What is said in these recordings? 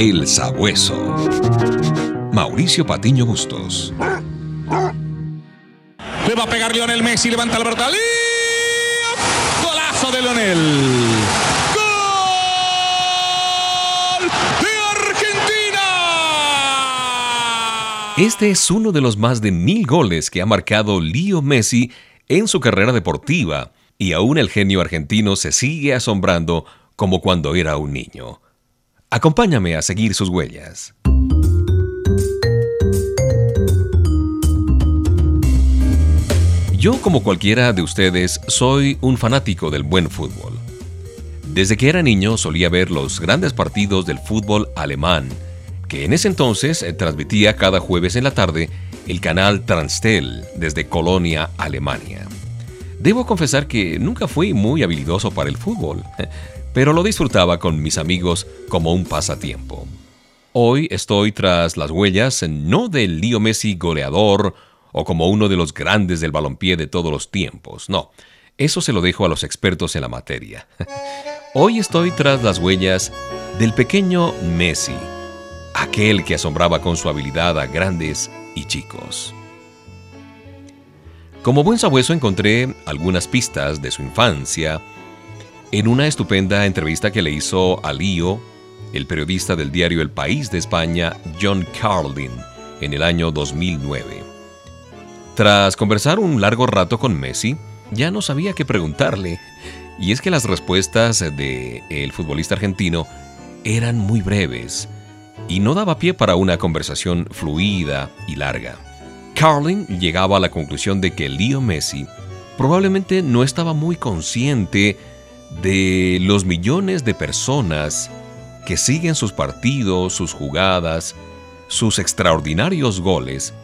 El Sabueso. Mauricio Patiño Bustos. Le va a pegar Lionel Messi, levanta la pelota. Golazo de Lionel. ¡Gol de Argentina! Este es uno de los más de mil goles que ha marcado Leo Messi en su carrera deportiva, y aún el genio argentino se sigue asombrando como cuando era un niño. Acompáñame a seguir sus huellas. Yo, como cualquiera de ustedes, soy un fanático del buen fútbol. Desde que era niño solía ver los grandes partidos del fútbol alemán, que en ese entonces eh, transmitía cada jueves en la tarde el canal Transtel desde Colonia, Alemania. Debo confesar que nunca fui muy habilidoso para el fútbol, pero lo disfrutaba con mis amigos como un pasatiempo. Hoy estoy tras las huellas no del Leo Messi goleador o como uno de los grandes del balompié de todos los tiempos, no. Eso se lo dejo a los expertos en la materia. Hoy estoy tras las huellas del pequeño Messi, aquel que asombraba con su habilidad a grandes y chicos. Como buen sabueso encontré algunas pistas de su infancia, en una estupenda entrevista que le hizo a Lío, el periodista del diario El País de España, John Carlin, en el año 2009. Tras conversar un largo rato con Messi, ya no sabía qué preguntarle, y es que las respuestas de el futbolista argentino eran muy breves y no daba pie para una conversación fluida y larga. Carlin llegaba a la conclusión de que Leo Messi probablemente no estaba muy consciente de los millones de personas que siguen sus partidos, sus jugadas, sus extraordinarios goles,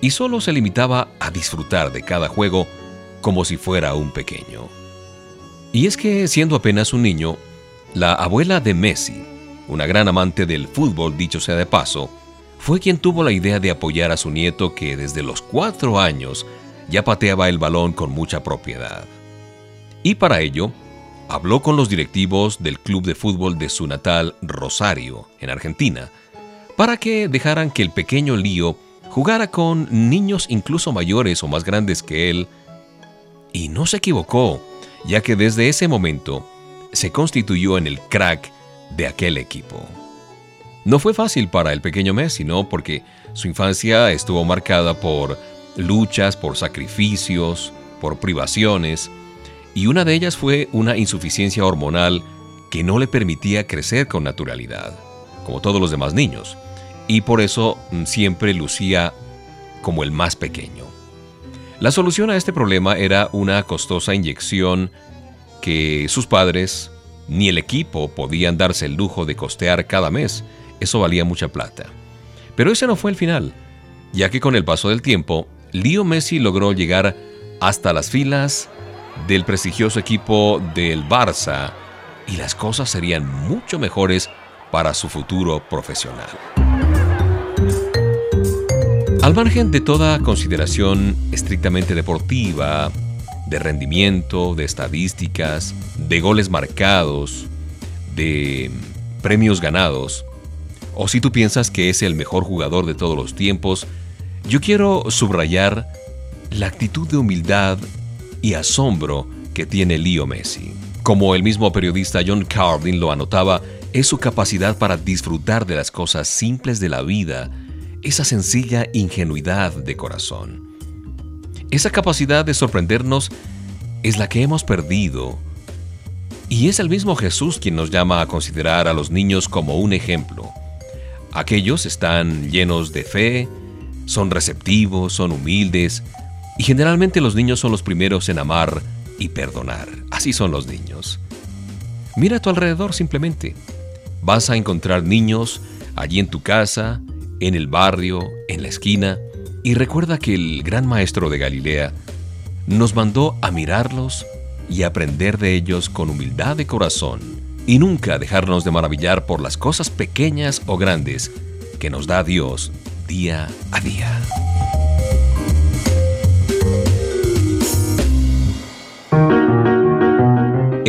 y solo se limitaba a disfrutar de cada juego como si fuera un pequeño. Y es que, siendo apenas un niño, la abuela de Messi, una gran amante del fútbol, dicho sea de paso, fue quien tuvo la idea de apoyar a su nieto que desde los cuatro años ya pateaba el balón con mucha propiedad. Y para ello, habló con los directivos del club de fútbol de su natal Rosario, en Argentina, para que dejaran que el pequeño Lío jugara con niños incluso mayores o más grandes que él. Y no se equivocó, ya que desde ese momento se constituyó en el crack de aquel equipo. No fue fácil para el pequeño Messi, ¿no? Porque su infancia estuvo marcada por luchas, por sacrificios, por privaciones, y una de ellas fue una insuficiencia hormonal que no le permitía crecer con naturalidad, como todos los demás niños, y por eso mm, siempre lucía como el más pequeño. La solución a este problema era una costosa inyección que sus padres ni el equipo podían darse el lujo de costear cada mes, eso valía mucha plata. Pero ese no fue el final, ya que con el paso del tiempo, Leo Messi logró llegar hasta las filas del prestigioso equipo del Barça y las cosas serían mucho mejores para su futuro profesional. Al margen de toda consideración estrictamente deportiva, de rendimiento, de estadísticas, de goles marcados, de premios ganados, o si tú piensas que es el mejor jugador de todos los tiempos, yo quiero subrayar la actitud de humildad y asombro que tiene Leo Messi. Como el mismo periodista John Carlin lo anotaba, es su capacidad para disfrutar de las cosas simples de la vida, esa sencilla ingenuidad de corazón. Esa capacidad de sorprendernos es la que hemos perdido. Y es el mismo Jesús quien nos llama a considerar a los niños como un ejemplo. Aquellos están llenos de fe, son receptivos, son humildes, y generalmente los niños son los primeros en amar y perdonar. Así son los niños. Mira a tu alrededor simplemente. Vas a encontrar niños allí en tu casa, en el barrio, en la esquina, y recuerda que el gran maestro de Galilea nos mandó a mirarlos y aprender de ellos con humildad de corazón, y nunca dejarnos de maravillar por las cosas pequeñas o grandes que nos da Dios día a día.